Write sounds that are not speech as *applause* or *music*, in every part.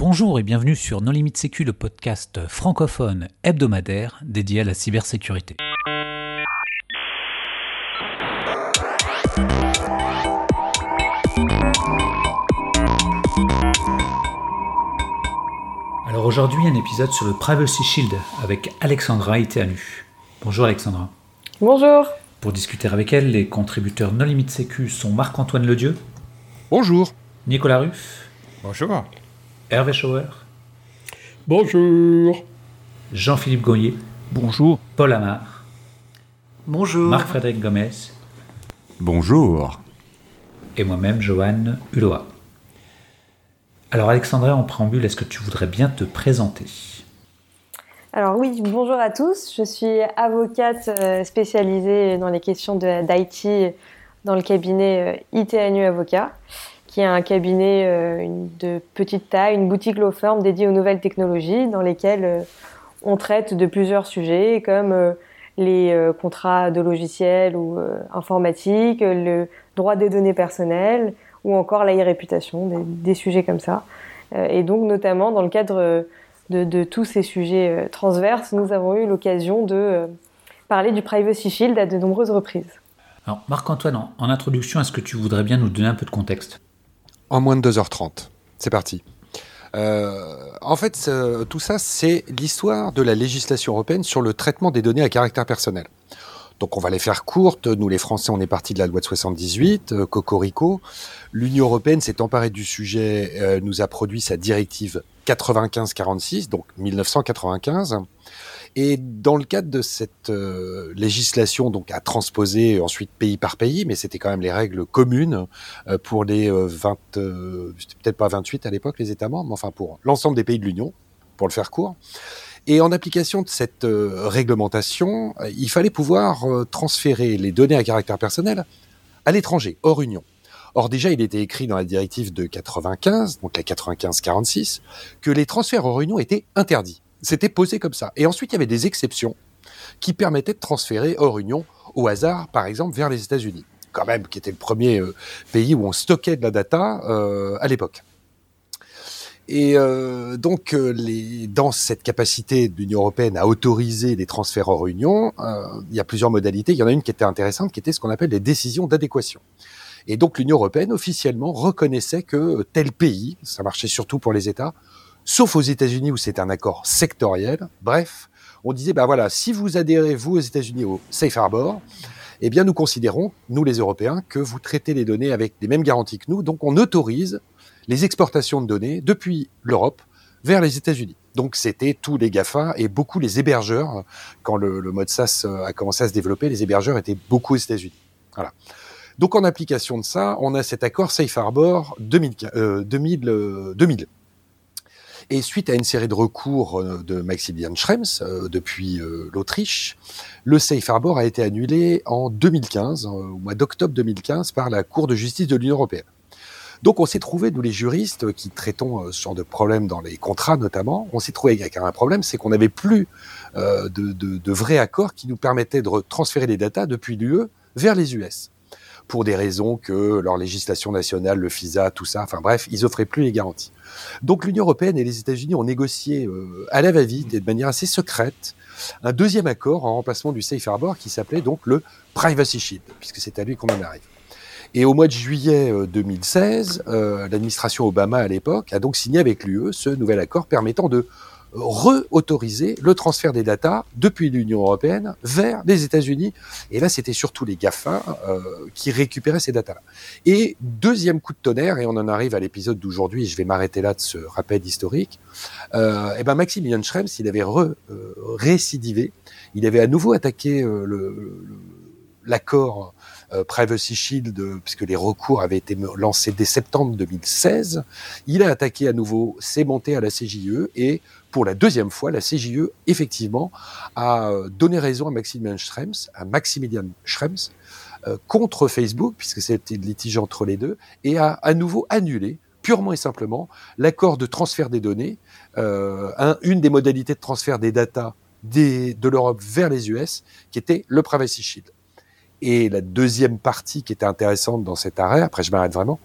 Bonjour et bienvenue sur Non Limite Sécu, le podcast francophone hebdomadaire dédié à la cybersécurité. Alors aujourd'hui, un épisode sur le Privacy Shield avec Alexandra Iteanu. Bonjour Alexandra. Bonjour. Pour discuter avec elle, les contributeurs Non Limite Sécu sont Marc-Antoine Ledieu. Bonjour. Nicolas Ruff. Bonjour. Hervé Schauer. Bonjour. Jean-Philippe Goyer. Bonjour. Paul Amar. Bonjour. Marc-Frédéric Gomez. Bonjour. Et moi-même, Johan Hulot. Alors Alexandra, en préambule, est-ce que tu voudrais bien te présenter? Alors oui, bonjour à tous. Je suis avocate euh, spécialisée dans les questions d'IT dans le cabinet euh, ITNU Avocat, qui est un cabinet euh, de petite taille, une boutique law firm dédiée aux nouvelles technologies dans lesquelles on traite de plusieurs sujets comme les contrats de logiciels ou informatiques, le droit des données personnelles, ou encore la réputation, des, sujets comme ça. Euh, et donc, notamment, dans le cadre de, tous ces sujets euh, transverses, nous avons eu l'occasion de euh, parler du Privacy Shield à de nombreuses reprises. Alors, Marc-Antoine, en introduction, est-ce que tu voudrais bien nous donner un peu de contexte? En moins de 2h30. C'est parti. Euh, en fait, tout ça, c'est l'histoire de la législation européenne sur le traitement des données à caractère personnel. Donc on va les faire courtes. Nous, les Français, on est parti de la loi de 78, euh, Cocorico. L'Union européenne s'est emparée du sujet, euh, nous a produit sa directive 95-46, donc 1995. Et dans le cadre de cette euh, législation, donc à transposer ensuite pays par pays, mais c'était quand même les règles communes euh, pour les 20, euh, peut-être pas 28 à l'époque, les États membres, mais enfin pour l'ensemble des pays de l'Union, pour le faire court. Et en application de cette euh, réglementation, euh, il fallait pouvoir euh, transférer les données à caractère personnel à l'étranger, hors Union. Or déjà, il était écrit dans la directive de 95, donc la 95-46, que les transferts hors Union étaient interdits. C'était posé comme ça. Et ensuite, il y avait des exceptions qui permettaient de transférer hors Union au hasard, par exemple, vers les États-Unis, quand même, qui était le premier euh, pays où on stockait de la data euh, à l'époque. Et euh, donc, euh, les, dans cette capacité de l'Union européenne à autoriser les transferts hors Union, euh, il y a plusieurs modalités. Il y en a une qui était intéressante, qui était ce qu'on appelle les décisions d'adéquation. Et donc, l'Union européenne officiellement reconnaissait que tel pays, ça marchait surtout pour les États, sauf aux États-Unis où c'est un accord sectoriel. Bref, on disait, ben voilà, si vous adhérez vous aux États-Unis au Safe Harbor, eh bien, nous considérons, nous les Européens, que vous traitez les données avec les mêmes garanties que nous, donc on autorise les exportations de données depuis l'Europe vers les États-Unis. Donc c'était tous les GAFA et beaucoup les hébergeurs. Quand le, mode SaaS a commencé à se développer, les hébergeurs étaient beaucoup aux États-Unis. Voilà. Donc en application de ça, on a cet accord Safe Harbor 2000. Euh, 2000, euh, 2000. Et suite à une série de recours de Maximilian Schrems euh, depuis euh, l'Autriche, le Safe Harbor a été annulé en 2015, euh, au mois d'octobre 2015, par la Cour de justice de l'Union européenne. Donc on s'est trouvé, nous les juristes qui traitons euh, ce genre de problèmes dans les contrats notamment, on s'est trouvé avec un problème, c'est qu'on n'avait plus euh, de, de, de vrais accords qui nous permettaient de transférer les datas depuis l'UE vers les US. Pour des raisons que leur législation nationale, le FISA, tout ça, enfin bref, ils offraient plus les garanties. Donc l'Union européenne et les États-Unis ont négocié euh, à la va-vite et de manière assez secrète un deuxième accord en remplacement du Safe Harbor qui s'appelait donc le Privacy Shield, puisque c'est à lui qu'on en arrive. Et au mois de juillet 2016, euh, l'administration Obama à l'époque a donc signé avec l'UE ce nouvel accord permettant de re-autoriser le transfert des datas depuis l'Union européenne vers les États-Unis. Et là, c'était surtout les GAFA euh, qui récupéraient ces datas-là. Et deuxième coup de tonnerre, et on en arrive à l'épisode d'aujourd'hui, je vais m'arrêter là de ce rappel historique, euh, et ben Maximilian Schrems, il avait re, euh, récidivé, il avait à nouveau attaqué l'accord euh, Privacy Shield, euh, puisque les recours avaient été lancés dès septembre 2016. Il a attaqué à nouveau, s'est monté à la CJE et pour la deuxième fois, la CJE, effectivement, a donné raison à Maximilian Schrems, à Maximilian Schrems, euh, contre Facebook, puisque c'était litige entre les deux, et a à nouveau annulé, purement et simplement, l'accord de transfert des données, euh, un, une des modalités de transfert des datas des, de l'Europe vers les US, qui était le Privacy Shield. Et la deuxième partie qui était intéressante dans cet arrêt, après je m'arrête vraiment,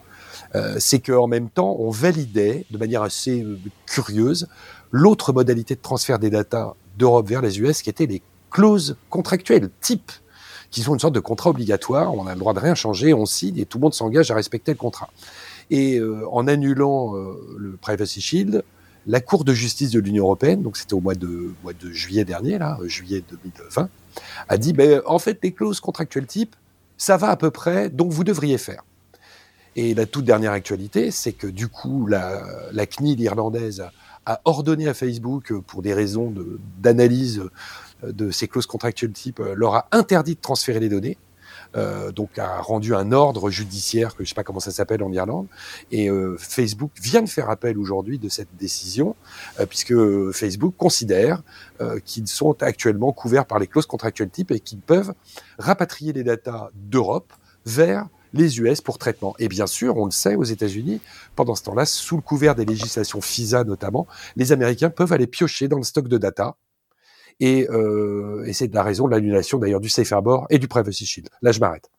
euh, c'est qu'en même temps, on validait de manière assez euh, curieuse l'autre modalité de transfert des datas d'Europe vers les US, qui étaient les clauses contractuelles type, qui sont une sorte de contrat obligatoire. On a le droit de rien changer, on signe et tout le monde s'engage à respecter le contrat. Et euh, en annulant le Privacy Shield, la Cour de justice de l'Union européenne, donc c'était au mois de, juillet dernier, là, juillet 2020, a dit, ben, en fait, les clauses contractuelles type, ça va à peu près, donc vous devriez faire. Et la toute dernière actualité, c'est que du coup, la CNIL irlandaise a ordonné à Facebook, pour des raisons d'analyse de, de, ces clauses contractuelles type, leur a interdit de transférer les données. Euh, donc a rendu un ordre judiciaire que je sais pas comment ça s'appelle en Irlande et euh, Facebook vient de faire appel aujourd'hui de cette décision euh, puisque Facebook considère euh, qu'ils sont actuellement couverts par les clauses contractuelles type et qu'ils peuvent rapatrier les datas d'Europe vers les US pour traitement. Et bien sûr, on le sait aux États-Unis, pendant ce temps-là, sous le couvert des législations FISA notamment, les Américains peuvent aller piocher dans le stock de data. Et, euh, c'est la raison de l'annulation d'ailleurs du Safe Harbor et du Privacy Shield. Là, je m'arrête.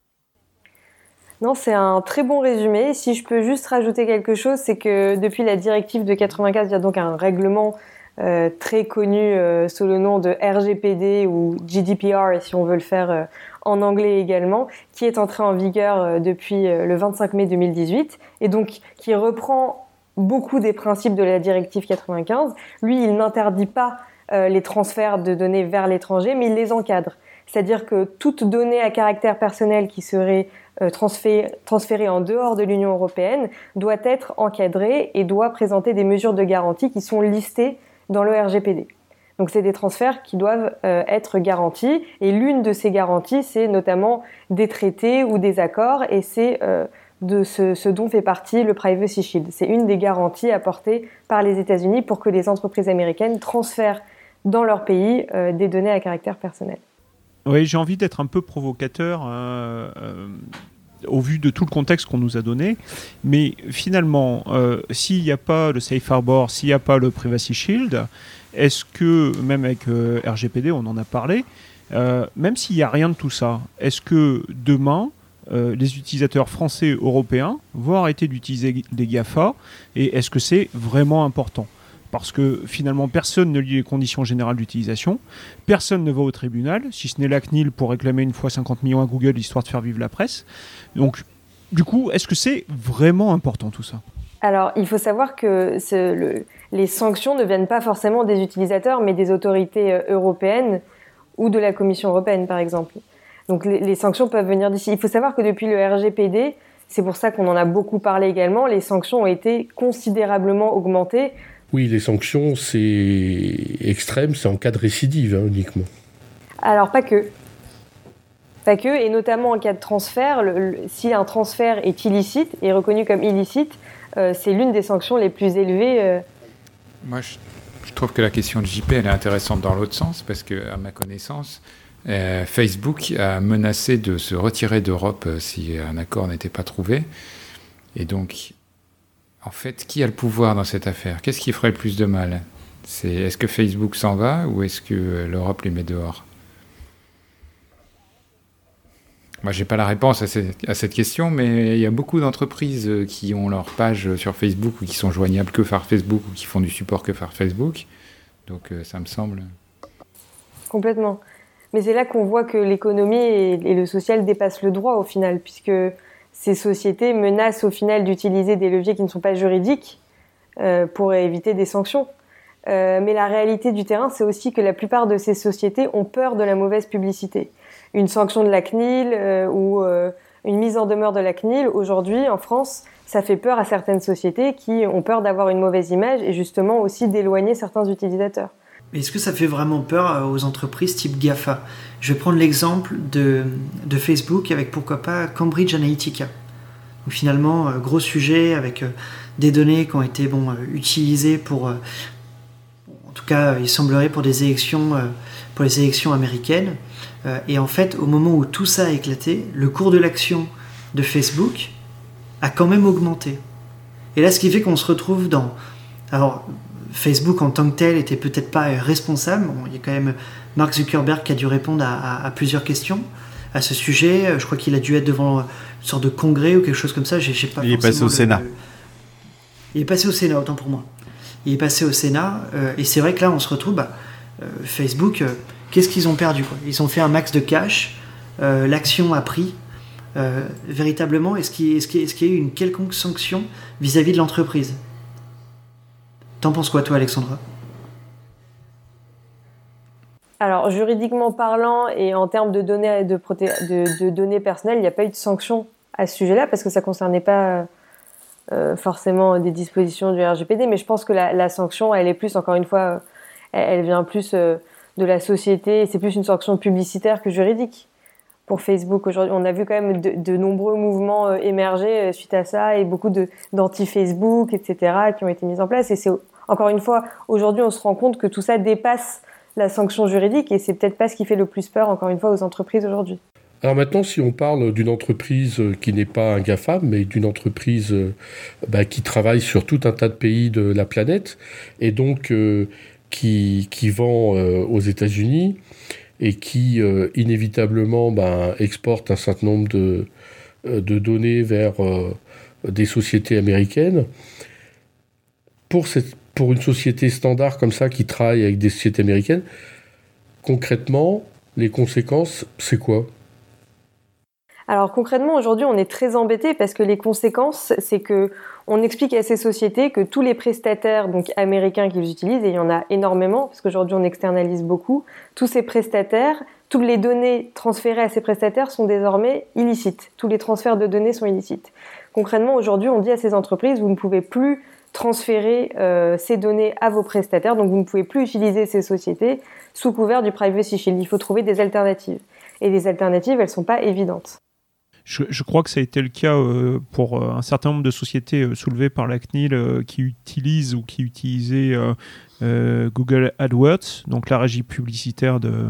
Non, c'est un très bon résumé. Si je peux juste rajouter quelque chose, c'est que depuis la directive de 95, il y a donc un règlement euh, très connu euh, sous le nom de RGPD ou GDPR, si on veut le faire euh, en anglais également, qui est entré en vigueur depuis le 25 mai 2018 et donc qui reprend beaucoup des principes de la directive 95. Lui, il n'interdit pas les transferts de données vers l'étranger, mais il les encadre. C'est-à-dire que toute donnée à caractère personnel qui serait transférée en dehors de l'Union européenne doit être encadrée et doit présenter des mesures de garantie qui sont listées dans le RGPD. Donc c'est des transferts qui doivent euh, être garantis et l'une de ces garanties c'est notamment des traités ou des accords et c'est euh, de ce, dont fait partie le Privacy Shield. C'est une des garanties apportées par les États-Unis pour que les entreprises américaines transfèrent dans leur pays euh, des données à caractère personnel. Oui, j'ai envie d'être un peu provocateur au vu de tout le contexte qu'on nous a donné. Mais finalement, euh, s'il n'y a pas le Safe Harbor, s'il n'y a pas le Privacy Shield, est-ce que, même avec euh, RGPD, on en a parlé, euh, même s'il n'y a rien de tout ça, est-ce que demain, les utilisateurs français européens vont arrêter d'utiliser des GAFA et est-ce que c'est vraiment important? Parce que finalement personne ne lit les conditions générales d'utilisation, personne ne va au tribunal, si ce n'est la CNIL pour réclamer une fois 50 millions à Google histoire de faire vivre la presse. Donc, du coup, est-ce que c'est vraiment important tout ça? Alors, il faut savoir que le, les sanctions ne viennent pas forcément des utilisateurs, mais des autorités euh, européennes ou de la Commission européenne, par exemple. Donc, les sanctions peuvent venir d'ici. Il faut savoir que depuis le RGPD, c'est pour ça qu'on en a beaucoup parlé également, les sanctions ont été considérablement augmentées. Oui, les sanctions, c'est extrême, c'est en cas de récidive hein, uniquement. Alors, pas que. Pas que, et notamment en cas de transfert, le, le, si un transfert est illicite, est reconnu comme illicite, euh, c'est l'une des sanctions les plus élevées. Euh... Moi, je, je, trouve que la question de JP, elle est intéressante dans l'autre sens, parce que, à ma connaissance, euh, Facebook a menacé de se retirer d'Europe euh, si un accord n'était pas trouvé. Et donc, en fait, qui a le pouvoir dans cette affaire? Qu'est-ce qui ferait le plus de mal? C'est est-ce que Facebook s'en va ou est-ce que l'Europe les met dehors? Moi, j'ai pas la réponse à, cette question, mais il y a beaucoup d'entreprises qui ont leur page sur Facebook ou qui sont joignables que par Facebook ou qui font du support que par Facebook. Donc, euh, ça me semble. Complètement. Mais c'est là qu'on voit que l'économie et, le social dépassent le droit au final, puisque ces sociétés menacent au final d'utiliser des leviers qui ne sont pas juridiques euh, pour éviter des sanctions. Euh, mais la réalité du terrain, c'est aussi que la plupart de ces sociétés ont peur de la mauvaise publicité. Une sanction de la CNIL euh, ou une mise en demeure de la CNIL, aujourd'hui en France, ça fait peur à certaines sociétés qui ont peur d'avoir une mauvaise image et justement aussi d'éloigner certains utilisateurs. Est-ce que ça fait vraiment peur aux entreprises type GAFA? Je vais prendre l'exemple de, de, Facebook avec pourquoi pas Cambridge Analytica. Finalement, euh, gros sujet avec euh, des données qui ont été bon, euh, utilisées pour, en tout cas, il semblerait pour des élections, pour les élections américaines. Et en fait, au moment où tout ça a éclaté, le cours de l'action de Facebook a quand même augmenté. Et là, ce qui fait qu'on se retrouve dans, alors Facebook en tant que tel était peut-être pas responsable. Bon, il y a quand même Mark Zuckerberg qui a dû répondre à, à, à plusieurs questions. à ce sujet. Je crois qu'il a dû être devant une sorte de congrès ou quelque chose comme ça. J'ai, pas il est passé au Sénat. Il est passé au Sénat, autant pour moi. Il est passé au Sénat, et c'est vrai que là, on se retrouve. Bah, Facebook, qu'est-ce qu'ils ont perdu quoi? Ils ont fait un max de cash. l'action a pris. véritablement, est-ce qu'il, est y a eu une quelconque sanction vis-à-vis de l'entreprise? T'en penses quoi, toi, Alexandra? Alors, juridiquement parlant et en termes de données, de, données personnelles, il n'y a pas eu de sanction à ce sujet-là parce que ça ne concernait pas euh, forcément des dispositions du RGPD. Mais je pense que la, sanction, elle est plus, encore une fois, elle, vient plus euh, de la société. C'est plus une sanction publicitaire que juridique pour Facebook aujourd'hui. On a vu quand même de, nombreux mouvements euh, émerger suite à ça et beaucoup d'anti-Facebook, etc., qui ont été mis en place. Et c'est encore une fois, aujourd'hui, on se rend compte que tout ça dépasse la sanction juridique et c'est peut-être pas ce qui fait le plus peur, encore une fois, aux entreprises aujourd'hui. Alors maintenant, si on parle d'une entreprise qui n'est pas un GAFAM, mais d'une entreprise euh, bah, qui travaille sur tout un tas de pays de la planète et donc euh, qui, qui, vend euh, aux États-Unis et qui inévitablement bah, exporte un certain nombre de, de données vers des sociétés américaines, pour cette, pour une société standard comme ça qui travaille avec des sociétés américaines, concrètement, les conséquences, c'est quoi? Alors concrètement, aujourd'hui, on est très embêté parce que les conséquences, c'est que on explique à ces sociétés que tous les prestataires donc américains qu'ils utilisent, et il y en a énormément parce qu'aujourd'hui on externalise beaucoup, tous ces prestataires, toutes les données transférées à ces prestataires sont désormais illicites. Tous les transferts de données sont illicites. Concrètement, aujourd'hui, on dit à ces entreprises, vous ne pouvez plus transférer euh, ces données à vos prestataires. Donc vous ne pouvez plus utiliser ces sociétés sous couvert du Privacy Shield. Il faut trouver des alternatives. Et les alternatives, elles ne sont pas évidentes. Je, crois que ça a été le cas euh, pour euh, un certain nombre de sociétés soulevées par la CNIL qui utilisent ou qui utilisaient Google AdWords, donc la régie publicitaire de,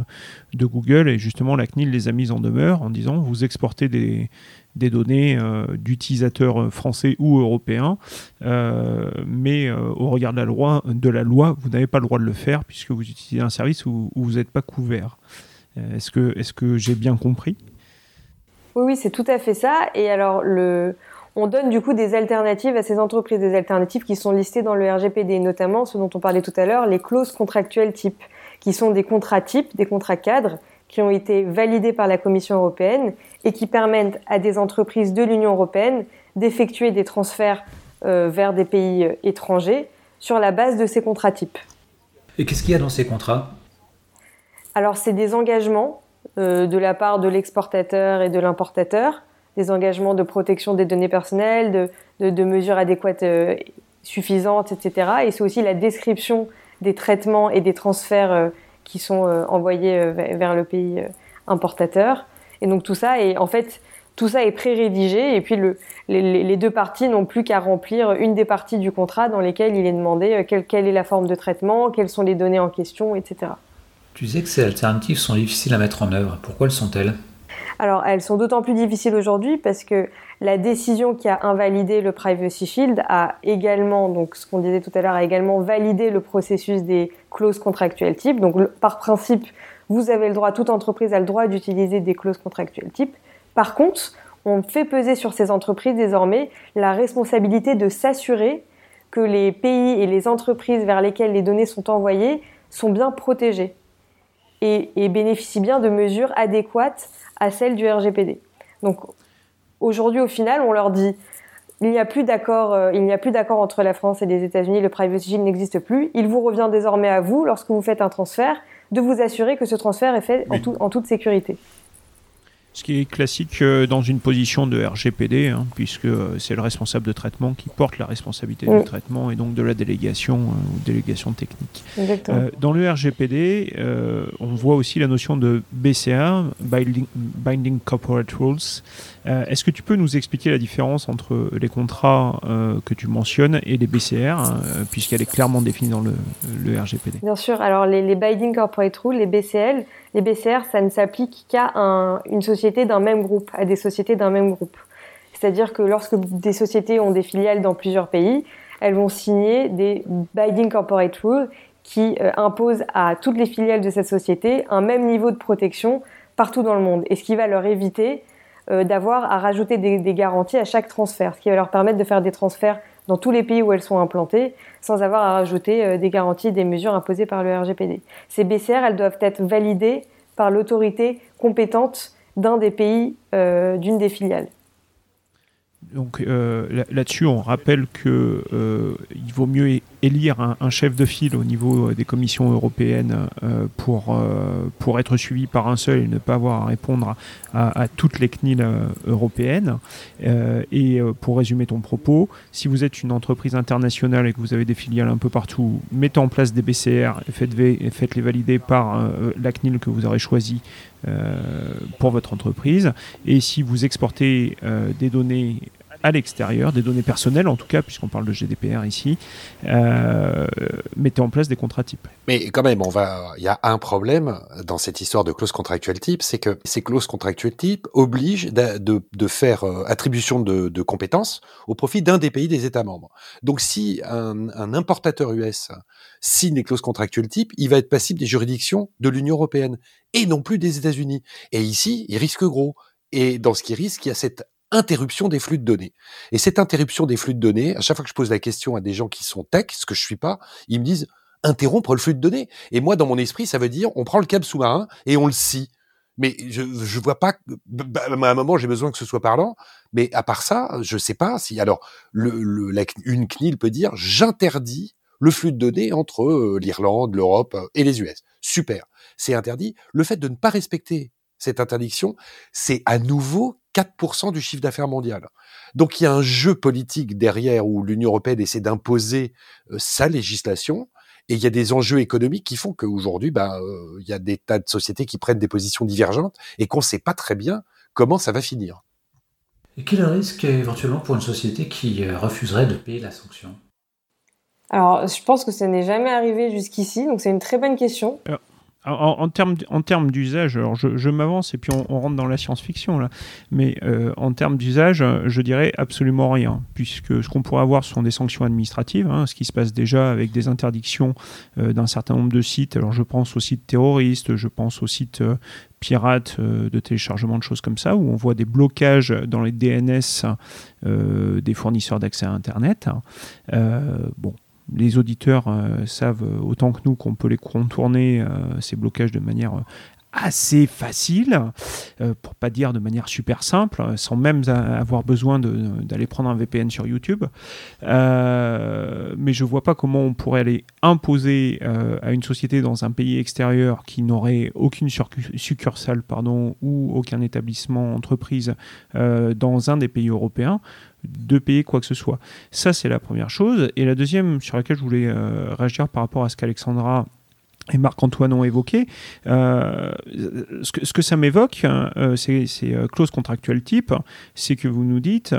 de, Google. Et justement, la CNIL les a mises en demeure en disant vous exportez des, des données euh, d'utilisateurs français ou européens, euh, mais euh, au regard de la loi, de la loi vous n'avez pas le droit de le faire puisque vous utilisez un service où, vous n'êtes pas couvert. Est-ce que, est que j'ai bien compris? Oui, oui, c'est tout à fait ça. Et alors, on donne du coup des alternatives à ces entreprises, des alternatives qui sont listées dans le RGPD, notamment ce dont on parlait tout à l'heure, les clauses contractuelles type, qui sont des contrats types, des contrats cadres, qui ont été validés par la Commission européenne et qui permettent à des entreprises de l'Union européenne d'effectuer des transferts euh, vers des pays euh, étrangers sur la base de ces contrats types. Et qu'est-ce qu'il y a dans ces contrats? Alors c'est des engagements euh, de la part de l'exportateur et de l'importateur, des engagements de protection des données personnelles, de, de mesures adéquates suffisantes, etc. Et c'est aussi la description des traitements et des transferts qui sont euh, envoyés euh, vers le pays euh, importateur. Et donc tout ça est en fait tout ça est pré-rédigé et puis le, les, deux parties n'ont plus qu'à remplir une des parties du contrat dans lesquelles il est demandé quelle, quelle, est la forme de traitement, quelles sont les données en question, etc. Tu disais que ces alternatives sont difficiles à mettre en œuvre. Pourquoi elles sont-elles? Alors elles sont d'autant plus difficiles aujourd'hui parce que la décision qui a invalidé le Privacy Shield a également, donc ce qu'on disait tout à l'heure, a également validé le processus des clauses contractuelles type. Donc par principe, vous avez le droit, toute entreprise a le droit d'utiliser des clauses contractuelles type. Par contre, on fait peser sur ces entreprises désormais la responsabilité de s'assurer que les pays et les entreprises vers lesquelles les données sont envoyées sont bien protégées et, et bénéficient bien de mesures adéquates à celles du RGPD. Aujourd'hui, au final, on leur dit il n'y a plus d'accord, euh, il n'y a plus d'accord entre la France et les États-Unis, le privacy shield n'existe plus. Il vous revient désormais à vous, lorsque vous faites un transfert, de vous assurer que ce transfert est fait en toute sécurité. Ce qui est classique euh, dans une position de RGPD, hein, puisque euh, c'est le responsable de traitement qui porte la responsabilité du traitement et donc de la délégation ou délégation technique. dans le RGPD, on voit aussi la notion de BCA, Binding, Corporate Rules. Est-ce que tu peux nous expliquer la différence entre les contrats que tu mentionnes et les BCR, hein, puisqu'elle est clairement définie dans le, RGPD Bien sûr. Alors les, les Binding Corporate Rules, les BCL, les BCR, ça ne s'applique qu'à une société d'un même groupe, à des sociétés d'un même groupe. C'est-à-dire que lorsque des sociétés ont des filiales dans plusieurs pays, elles vont signer des Binding Corporate Rules qui euh, imposent à toutes les filiales de cette société un même niveau de protection partout dans le monde, et ce qui va leur éviter d'avoir à rajouter des, garanties à chaque transfert, ce qui va leur permettre de faire des transferts dans tous les pays où elles sont implantées, sans avoir à rajouter des garanties, des mesures imposées par le RGPD. Ces BCR, elles doivent être validées par l'autorité compétente d'un des pays, d'une des filiales. Donc euh, là-dessus, on rappelle que euh, il vaut mieux élire un, chef de file au niveau euh, des commissions européennes pour, pour être suivi par un seul et ne pas avoir à répondre à, toutes les CNIL européennes. et pour résumer ton propos, si vous êtes une entreprise internationale et que vous avez des filiales un peu partout, mettez en place des BCR et faites-les valider par la CNIL que vous aurez choisi pour votre entreprise. Et si vous exportez des données à l'extérieur, des données personnelles en tout cas, puisqu'on parle de GDPR ici, euh, mettez en place des contrats types. Mais quand même, on va, il y a un problème dans cette histoire de clause contractuelle type, c'est que ces clauses contractuelles type obligent de, faire euh, attribution de, compétences au profit d'un des pays des États membres. Donc si un, importateur US signe les clauses contractuelles type, il va être passible des juridictions de l'Union européenne et non plus des États-Unis. Et ici, il risque gros. Et dans ce qui risque, il y a cette interruption des flux de données. Et cette interruption des flux de données, à chaque fois que je pose la question à des gens qui sont tech, ce que je suis pas, ils me disent interrompre le flux de données. Et moi, dans mon esprit, ça veut dire on prend le câble sous-marin et on le scie. Mais je je vois pas. Bah, à un moment, j'ai besoin que ce soit parlant. Mais à part ça, je sais pas si. Alors, le, le une CNIL peut dire j'interdis le flux de données entre euh, l'Irlande, l'Europe euh, et les US. Super, c'est interdit. Le fait de ne pas respecter cette interdiction, c'est à nouveau 4% du chiffre d'affaires mondial. Donc il y a un jeu politique derrière où l'Union européenne essaie d'imposer euh, sa législation. Et il y a des enjeux économiques qui font qu'aujourd'hui, ben, euh, il y a des tas de sociétés qui prennent des positions divergentes et qu'on ne sait pas très bien comment ça va finir. Et quel risque éventuellement pour une société qui euh, refuserait de payer la sanction? Alors, je pense que ça n'est jamais arrivé jusqu'ici, donc c'est une très bonne question. En, termes, en d'usage, alors je, m'avance et puis on, rentre dans la science-fiction là, mais euh, en termes d'usage, je dirais absolument rien, puisque ce qu'on pourrait avoir ce sont des sanctions administratives, hein, ce qui se passe déjà avec des interdictions euh, d'un certain nombre de sites. Alors je pense aux sites terroristes, je pense aux sites euh, pirates de téléchargement de choses comme ça, où on voit des blocages dans les DNS des fournisseurs d'accès à Internet. bon, les auditeurs euh, savent autant que nous qu'on peut les contourner, euh, ces blocages, de manière euh, assez facile, pour pas dire de manière super simple, sans même avoir besoin d'aller prendre un VPN sur YouTube. mais je vois pas comment on pourrait aller imposer à une société dans un pays extérieur qui n'aurait aucune succursale pardon, ou aucun établissement, entreprise dans un des pays européens de payer quoi que ce soit. Ça, c'est la première chose. Et la deuxième sur laquelle je voulais euh, réagir par rapport à ce qu'Alexandra et Marc-Antoine ont évoqué. Euh, ce, que, ce, que, ça m'évoque, hein, euh, c'est euh, clause contractuelle type, c'est que vous nous dites,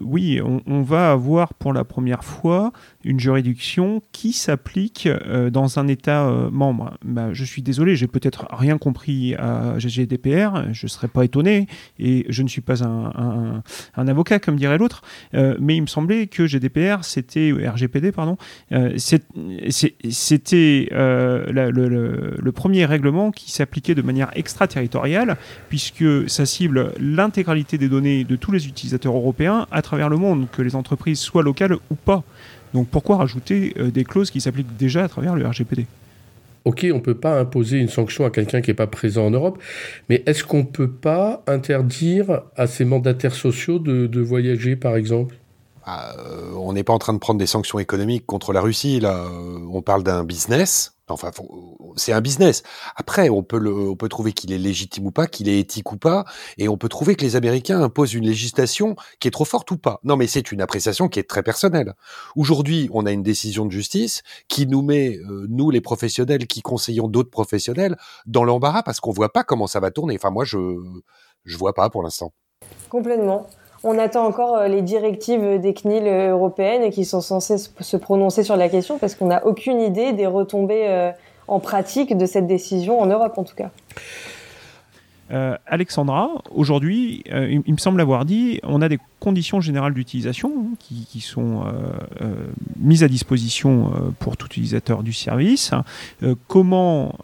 oui, on, va avoir pour la première fois une juridiction qui s'applique dans un État membre. Bah, je suis désolé, j'ai peut-être rien compris à GDPR, je ne serais pas étonné, et je ne suis pas un, un avocat, comme dirait l'autre, mais il me semblait que GDPR, c'était, RGPD, pardon, c'était euh, le, premier règlement qui s'appliquait de manière extraterritoriale, puisque ça cible l'intégralité des données de tous les utilisateurs européens à travers le monde, que les entreprises soient locales ou pas. Donc pourquoi rajouter euh, des clauses qui s'appliquent déjà à travers le RGPD Ok, on ne peut pas imposer une sanction à quelqu'un qui n'est pas présent en Europe, mais est-ce qu'on ne peut pas interdire à ces mandataires sociaux de voyager, par exemple? Ah, euh, on n'est pas en train de prendre des sanctions économiques contre la Russie. Là, euh, on parle d'un business. Enfin, c'est un business. Après, on peut, on peut trouver qu'il est légitime ou pas, qu'il est éthique ou pas, et on peut trouver que les Américains imposent une législation qui est trop forte ou pas. Non, mais c'est une appréciation qui est très personnelle. Aujourd'hui, on a une décision de justice qui nous met, euh, nous les professionnels, qui conseillons d'autres professionnels, dans l'embarras parce qu'on voit pas comment ça va tourner. Enfin, moi, je je vois pas pour l'instant. Complètement. On attend encore euh, les directives des CNIL européennes qui sont censées se prononcer sur la question parce qu'on n'a aucune idée des retombées euh, en pratique de cette décision en Europe en tout cas. Euh, Alexandra, aujourd'hui, il, me semble avoir dit, on a des conditions générales d'utilisation hein, qui, sont mises à disposition pour tout utilisateur du service. comment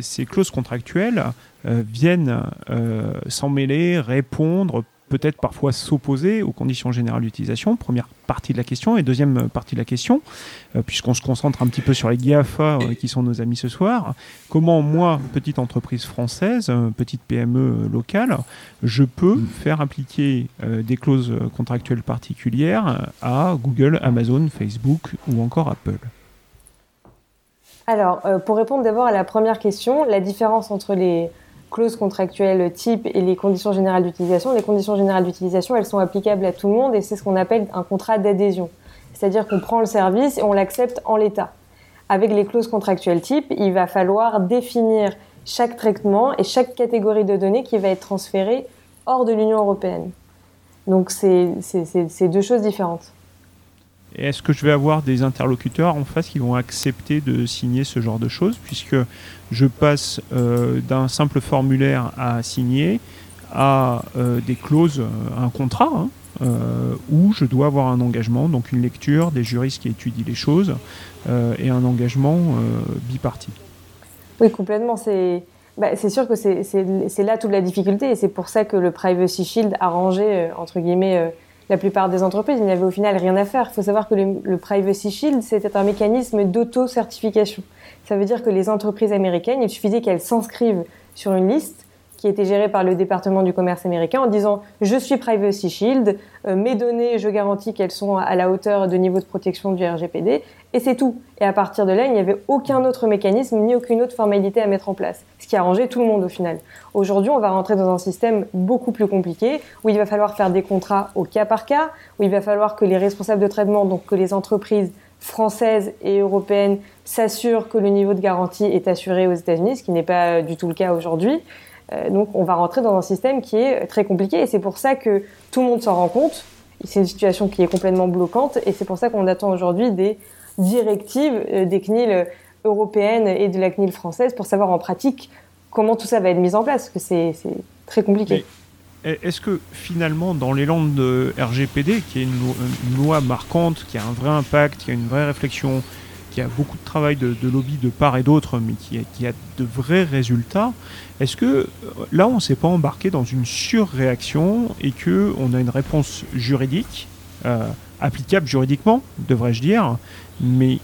ces clauses contractuelles viennent s'en mêler, répondre, peut-être parfois s'opposer aux conditions générales d'utilisation, première partie de la question. Et deuxième partie de la question, euh, puisqu'on se concentre un petit peu sur les GAFA euh, qui sont nos amis ce soir, comment moi, petite entreprise française, euh, petite PME locale, je peux mm. faire appliquer des clauses contractuelles particulières à Google, Amazon, Facebook ou encore Apple? Alors, pour répondre d'abord à la première question, la différence entre les, clauses contractuelles type et les conditions générales d'utilisation. Les conditions générales d'utilisation, elles sont applicables à tout le monde et c'est ce qu'on appelle un contrat d'adhésion. C'est-à-dire qu'on prend le service et on l'accepte en l'état. Avec les clauses contractuelles type, il va falloir définir chaque traitement et chaque catégorie de données qui va être transférée hors de l'Union européenne. Donc c'est deux choses différentes. Est-ce que je vais avoir des interlocuteurs en face qui vont accepter de signer ce genre de choses, puisque je passe euh, d'un simple formulaire à signer à euh, des clauses, euh, un contrat, hein, où je dois avoir un engagement, donc une lecture, des juristes qui étudient les choses, et un engagement biparti. Oui, complètement. C'est bah, sûr que c'est là toute la difficulté, et c'est pour ça que le Privacy Shield a rangé, entre guillemets, la plupart des entreprises, n'y avait au final rien à faire. Il faut savoir que le, Privacy Shield, c'était un mécanisme d'auto-certification. Ça veut dire que les entreprises américaines, il suffisait qu'elles s'inscrivent sur une liste qui était gérée par le département du commerce américain en disant je suis Privacy Shield, mes données, je garantis qu'elles sont à la hauteur de niveau de protection du RGPD, et c'est tout. Et à partir de là, il n'y avait aucun autre mécanisme ni aucune autre formalité à mettre en place, ce qui a arrangé tout le monde au final. Aujourd'hui, on va rentrer dans un système beaucoup plus compliqué, où il va falloir faire des contrats au cas par cas, où il va falloir que les responsables de traitement, donc que les entreprises françaises et européennes s'assurent que le niveau de garantie est assuré aux États-Unis, ce qui n'est pas du tout le cas aujourd'hui. Euh, donc on va rentrer dans un système qui est très compliqué et c'est pour ça que tout le monde s'en rend compte. C'est une situation qui est complètement bloquante et c'est pour ça qu'on attend aujourd'hui des directives euh, des CNIL européennes et de la CNIL française pour savoir en pratique comment tout ça va être mis en place, parce que c'est très compliqué. Est-ce que finalement, dans l'élan de RGPD, qui est une loi marquante, qui a un vrai impact, qui a une vraie réflexion, qui a beaucoup de travail de, lobby de part et d'autre, mais qui a, de vrais résultats, est-ce que euh, là, on ne s'est pas embarqué dans une surréaction et qu'on a une réponse juridique, euh, applicable juridiquement, devrais-je dire, mais,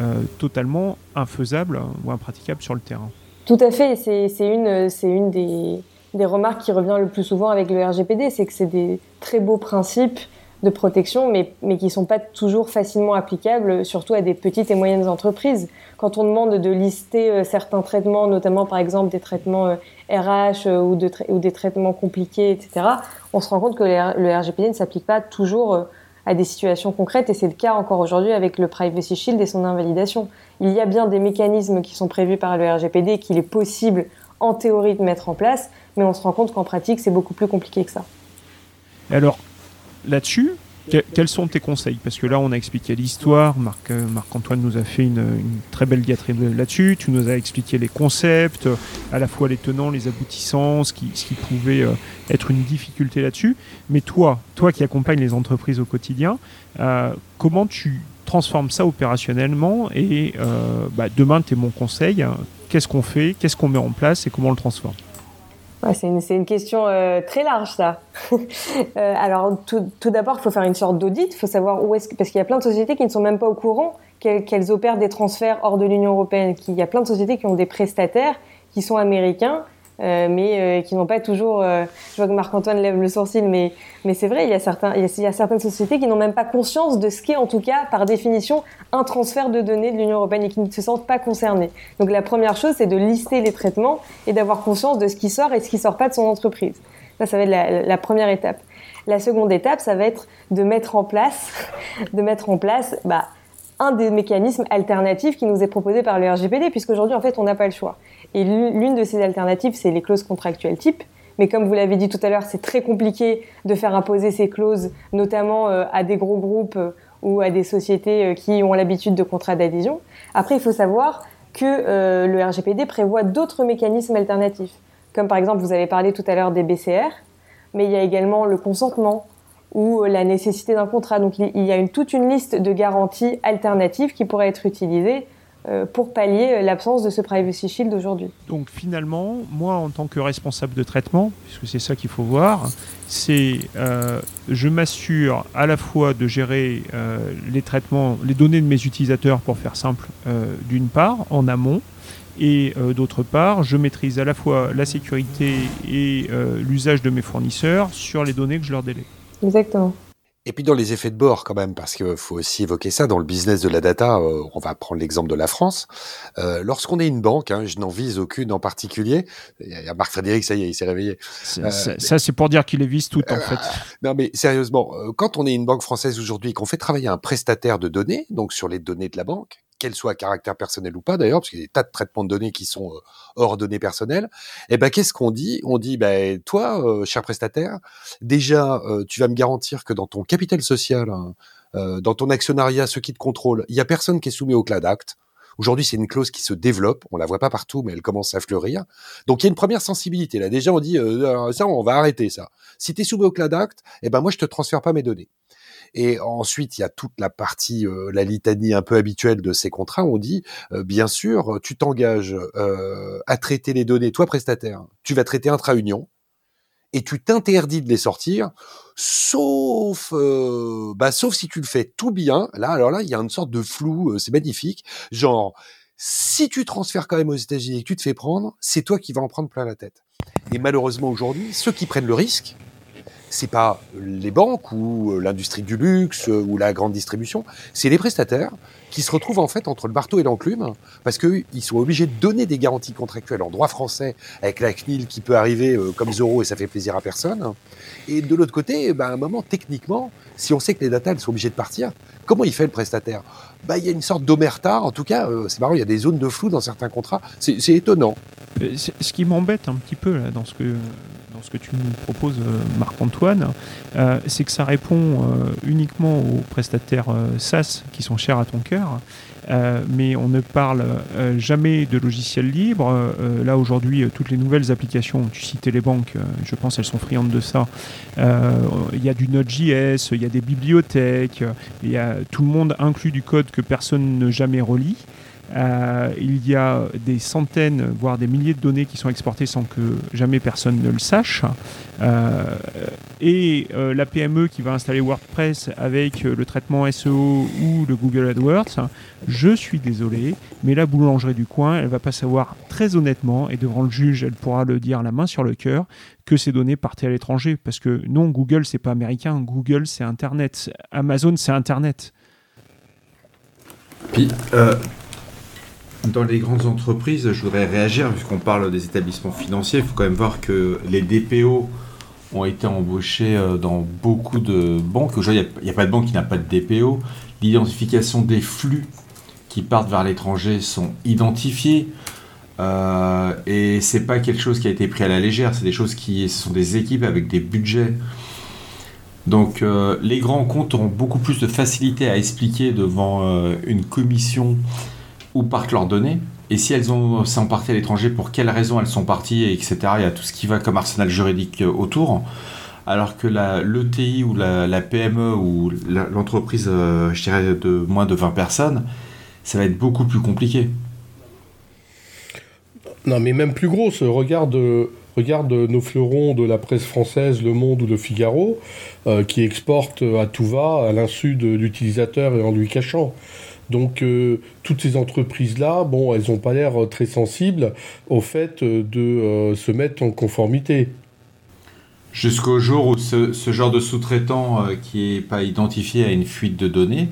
euh, totalement infaisable ou impraticable sur le terrain? Tout à fait, c'est une, des remarques qui revient le plus souvent avec le RGPD, c'est que c'est des très beaux principes de protection, mais, mais qui ne sont pas toujours facilement applicables, surtout à des petites et moyennes entreprises. Quand on demande de lister euh, certains traitements, notamment par exemple des traitements RH euh, euh, ou, de ou, des traitements compliqués, etc., on se rend compte que le RGPD ne s'applique pas toujours à des situations concrètes, et c'est le cas encore aujourd'hui avec le Privacy Shield et son invalidation. Il y a bien des mécanismes qui sont prévus par le RGPD qu'il est possible en théorie de mettre en place, mais on se rend compte qu'en pratique, c'est beaucoup plus compliqué que ça. Alors, là-dessus, quels sont tes conseils? Parce que là, on a expliqué l'histoire, Marc, euh, Marc-Antoine nous a fait une, très belle diatribe là-dessus, tu nous as expliqué les concepts, à la fois les tenants, les aboutissants, ce qui, pouvait euh, être une difficulté là-dessus. Mais toi, toi qui accompagnes les entreprises au quotidien, euh, comment tu transformes ça opérationnellement? Et bah, demain, tu es mon conseil, qu'est-ce qu'on fait, qu'est-ce qu'on met en place? Et comment on le transforme? C'est une, question euh, très large, ça. *laughs* Euh, alors, tout, d'abord, il faut faire une sorte d'audit. Il faut savoir où est-ce parce qu'il y a plein de sociétés qui ne sont même pas au courant qu'elles opèrent des transferts hors de l'Union européenne. Il y a plein de sociétés qui ont des prestataires qui sont américains euh, mais euh, qui n'ont pas toujours. Euh, je vois que Marc-Antoine lève le sourcil, mais, mais c'est vrai, il y, a certains, il, y a, certaines sociétés qui n'ont même pas conscience de ce qu'est, en tout cas, par définition, un transfert de données de l'Union européenne et qui ne se sentent pas concernés. Donc la première chose, c'est de lister les traitements et d'avoir conscience de ce qui sort et ce qui sort pas de son entreprise. Ça, ça va être la, la première étape. La seconde étape, ça va être de mettre en place, *laughs* de mettre en place, bah, un des mécanismes alternatifs qui nous est proposé par le RGPD, puisqu'aujourd'hui, en fait, on n'a pas le choix. Et l'une de ces alternatives, c'est les clauses contractuelles type. Mais comme vous l'avez dit tout à l'heure, c'est très compliqué de faire imposer ces clauses, notamment euh, à des gros groupes euh, ou à des sociétés euh, qui ont l'habitude de contrats d'adhésion. Après, il faut savoir que le RGPD prévoit d'autres mécanismes alternatifs. comme par exemple vous avez parlé tout à l'heure des BCR, mais il y a également le consentement ou la nécessité d'un contrat. Donc il y a toute une liste de garanties alternatives qui pourraient être utilisées pour pallier l'absence de ce privacy shield aujourd'hui. Donc finalement, moi en tant que responsable de traitement, puisque c'est ça qu'il faut voir, c'est euh, je m'assure à la fois de gérer euh, les traitements, les données de mes utilisateurs pour faire simple, d'une part en amont, et d'autre part, je maîtrise à la fois la sécurité et l'usage de mes fournisseurs sur les données que je leur délègue. Exactement. Et puis dans les effets de bord quand même, parce qu'il faut aussi évoquer ça, dans le business de la data, euh, on va prendre l'exemple de la France. Euh, Lorsqu'on est une banque, hein, je n'en vise aucune en particulier, il y a Marc Frédéric, ça y est, il s'est réveillé. Euh, ça, c'est pour dire qu'il les vise toutes en fait. *laughs* Non mais sérieusement, euh, quand on est une banque française aujourd'hui et qu'on fait travailler un prestataire de données, donc sur les données de la banque, qu'elles soient à caractère personnel ou pas d'ailleurs, parce qu'il y a des tas de traitements de données qui sont euh, hors données personnelles, eh ben qu'est-ce qu'on dit? On dit, ben toi, euh, cher prestataire, déjà, euh, tu vas me garantir que dans ton capital social, hein, dans ton actionnariat, ceux qui te contrôlent, il y a personne qui est soumis au CLAD Act. Aujourd'hui, c'est une clause qui se développe. On la voit pas partout, mais elle commence à fleurir. Donc, il y a une première sensibilité. Là, déjà, on dit, ça, on va arrêter ça. Si tu es soumis au CLAD Act, eh ben moi, je te transfère pas mes données. Et ensuite, il y a toute la partie, euh, la litanie un peu habituelle de ces contrats. On dit, euh, bien sûr, tu t'engages euh, à traiter les données, toi prestataire, tu vas traiter intra-union, et tu t'interdis de les sortir, sauf, bah, sauf si tu le fais tout bien. Là, alors là, il y a une sorte de flou, c'est magnifique. Genre, si tu transfères quand même aux États-Unis et que tu te fais prendre, c'est toi qui vas en prendre plein la tête. Et malheureusement aujourd'hui, ceux qui prennent le risque, c'est pas les banques ou euh, l'industrie du luxe euh, ou la grande distribution, c'est les prestataires qui se retrouvent en fait entre le marteau et l'enclume parce qu'ils sont obligés de donner des garanties contractuelles en droit français avec la CNIL qui peut arriver euh, comme zéro et ça fait plaisir à personne. Et de l'autre côté, ben, à un moment, techniquement, si on sait que les data elles sont obligées de partir, comment il fait le prestataire? Bah, il y a une sorte d'omerta. En tout cas, c'est marrant, il y a des zones de flou dans certains contrats. C'est étonnant. Ce qui m'embête un petit peu dans ce que ce que tu nous proposes, euh, Marc-Antoine, euh, c'est que ça répond euh, uniquement aux prestataires SaaS qui sont chers à ton cœur. mais on ne parle jamais de logiciels libres. là aujourd'hui, toutes les nouvelles applications, tu citais les banques, je pense elles sont friandes de ça. Il y a du Node.js, il y a des bibliothèques, il y a tout le monde inclut du code que personne ne jamais relit. Euh, il y a des centaines, voire des milliers de données qui sont exportées sans que jamais personne ne le sache. Euh, et euh, la PME qui va installer WordPress avec le traitement SEO ou le Google AdWords, je suis désolé, mais la boulangerie du coin, elle va pas savoir très honnêtement, et devant le juge, elle pourra le dire la main sur le cœur, que ces données partaient à l'étranger. Parce que non, Google, c'est pas américain, Google, c'est Internet. Amazon, c'est Internet. Puis, dans les grandes entreprises, je voudrais réagir, puisqu'on parle des établissements financiers, il faut quand même voir que les DPO ont été embauchés euh, dans beaucoup de banques. Aujourd'hui, il n'y a, pas de banque qui n'a pas de DPO. L'identification des flux qui partent vers l'étranger sont identifiés. Euh, et c'est pas quelque chose qui a été pris à la légère, c'est des choses qui ce sont des équipes avec des budgets. Donc euh, les grands comptes auront beaucoup plus de facilité à expliquer devant euh, une commission où partent leurs données et si elles ont, sont parties à l'étranger, pour quelles raisons elles sont parties, etc. Il y a tout ce qui va comme arsenal juridique euh, autour. Alors que l'ETI ou la, PME ou l'entreprise, euh, je dirais, de moins de 20 personnes, ça va être beaucoup plus compliqué. Non, mais même plus gros, regarde, regarde nos fleurons de la presse française, Le Monde ou Le Figaro, euh, qui exportent à tout va à l'insu de l'utilisateur et en lui cachant. Donc euh, toutes ces entreprises-là, bon, elles n'ont pas l'air euh, très sensibles au fait euh, de se mettre en conformité. Jusqu'au jour où ce, genre de sous-traitant qui n'est pas identifié a une fuite de données,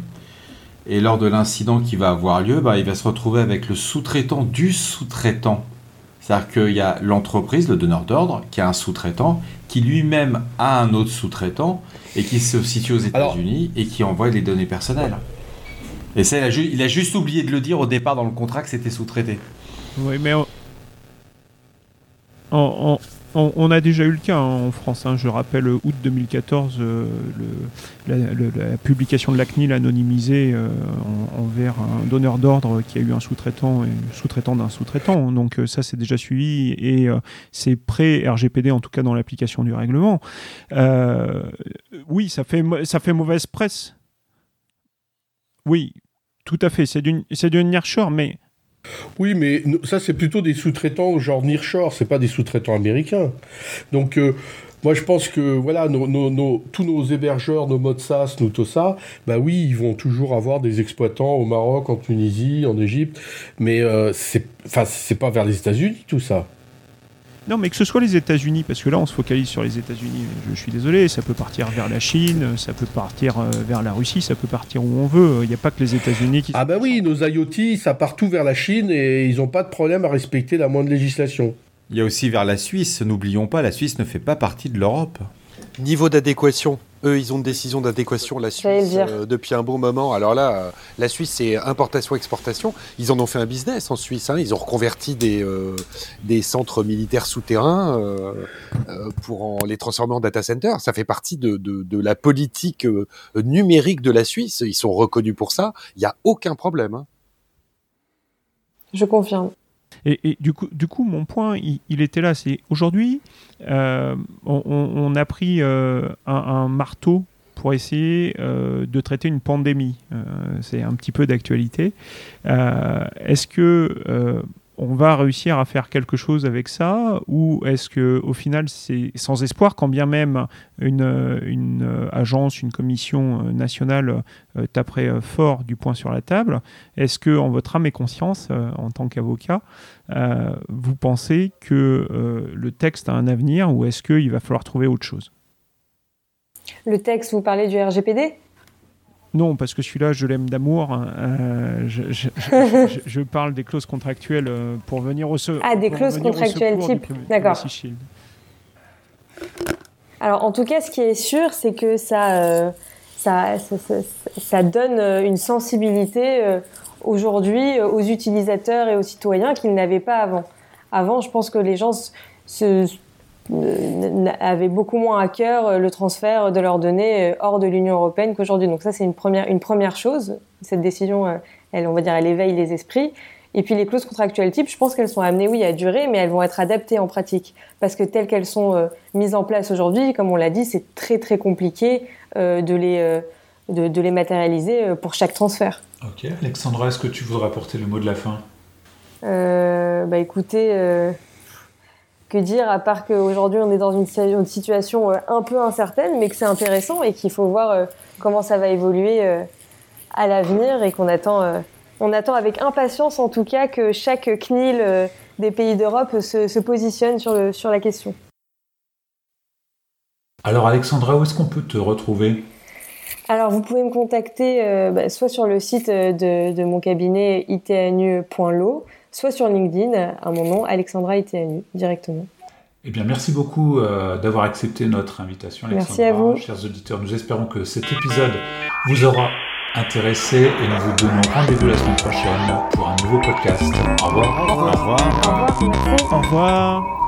et lors de l'incident qui va avoir lieu, bah, il va se retrouver avec le sous-traitant du sous-traitant. C'est-à-dire qu'il y a l'entreprise, le donneur d'ordre, qui a un sous-traitant, qui lui-même a un autre sous-traitant, et qui se situe aux États-Unis, et qui envoie les données personnelles. Et ça, il a, juste oublié de le dire au départ dans le contrat que c'était sous-traité. Oui, mais on, a déjà eu le cas hein, en France. Hein. je rappelle août 2014, euh, la, publication de la CNIL anonymisée euh, envers un donneur d'ordre qui a eu un sous-traitant et sous-traitant d'un sous-traitant. Donc euh, ça, c'est déjà suivi et c'est pré-RGPD, en tout cas dans l'application du règlement. oui, ça fait, ça fait mauvaise presse. Oui, tout à fait. C'est du, du mais oui, mais ça, c'est plutôt des sous-traitants genre Nearshore, c'est pas des sous-traitants américains. Donc, euh, moi, je pense que voilà, tous nos hébergeurs, nos modes tout ça, bah oui, ils vont toujours avoir des exploitants au Maroc, en Tunisie, en Égypte, mais euh, c'est, c'est pas vers les États-Unis tout ça. Non, mais que ce soit les États-Unis, parce que là on se focalise sur les États-Unis, je, suis désolé, ça peut partir vers la Chine, ça peut partir euh, vers la Russie, ça peut partir où on veut. Il n'y a pas que les États-Unis qui. Ah, bah oui, nos IoT, ça part tout vers la Chine et ils n'ont pas de problème à respecter la moindre législation. Il y a aussi vers la Suisse, n'oublions pas, la Suisse ne fait pas partie de l'Europe. Niveau d'adéquation, eux, ils ont une décision d'adéquation, la Suisse, euh, depuis un bon moment. Alors là, euh, la Suisse, c'est importation-exportation. Ils en ont fait un business en Suisse. Hein. Ils ont reconverti des, euh, des centres militaires souterrains pour en, les transformer en data centers. Ça fait partie de, de, la politique numérique de la Suisse. Ils sont reconnus pour ça. Il n'y a aucun problème. Hein. Je confirme. Et, du, coup, mon point, il, était là. C'est aujourd'hui, euh, on, a pris euh, un, marteau pour essayer euh, de traiter une pandémie. c'est un petit peu d'actualité. Est-ce que on va réussir à faire quelque chose avec ça ou est-ce que au final c'est sans espoir quand bien même une, agence, une commission nationale euh, taperait fort du poing sur la table Est-ce que en votre âme et conscience, euh, en tant qu'avocat, euh, vous pensez que le texte a un avenir ou est-ce qu'il va falloir trouver autre chose? Le texte, vous parlez du RGPD non, parce que celui-là, je l'aime d'amour. Hein. Euh, *laughs* je, parle des clauses contractuelles euh, pour venir au secours. Ah, des clauses contractuelles type. D'accord. Alors, en tout cas, ce qui est sûr, c'est que ça, euh, ça, ça, donne une sensibilité aujourd'hui aux utilisateurs et aux citoyens qu'ils n'avaient pas avant. Avant, je pense que les gens se, avaient beaucoup moins à cœur euh, le transfert de leurs données euh, hors de l'Union européenne qu'aujourd'hui. Donc ça, c'est une première, une première chose. Cette décision, euh, elle, on va dire, elle éveille les esprits. Et puis les clauses contractuelles type, je pense qu'elles sont amenées, oui, à durer, mais elles vont être adaptées en pratique. Parce que telles qu'elles sont mises en place aujourd'hui, comme on l'a dit, c'est très très compliqué de, les, de, les matérialiser pour chaque transfert. Ok. Alexandra, est-ce que tu voudrais apporter le mot de la fin? Bah écoutez que dire à part qu'aujourd'hui on est dans une, situation euh, un peu incertaine, mais que c'est intéressant et qu'il faut voir euh, comment ça va évoluer euh, à l'avenir et qu'on attend, on attend avec impatience en tout cas que chaque CNIL des pays d'Europe se, positionne sur, le, sur la question. Alors Alexandra, où est-ce qu'on peut te retrouver? Alors, vous pouvez me contacter bah, soit sur le site de, de mon cabinet itnu.lo, soit sur LinkedIn à mon nom, Alexandra Itianu, directement. Eh bien, merci beaucoup euh, d'avoir accepté notre invitation, Alexandra. Merci à vous. Chers auditeurs, nous espérons que cet épisode vous aura intéressé et nous vous donnons rendez-vous la semaine prochaine pour un nouveau podcast. Au revoir. Au revoir. Au revoir. Au revoir.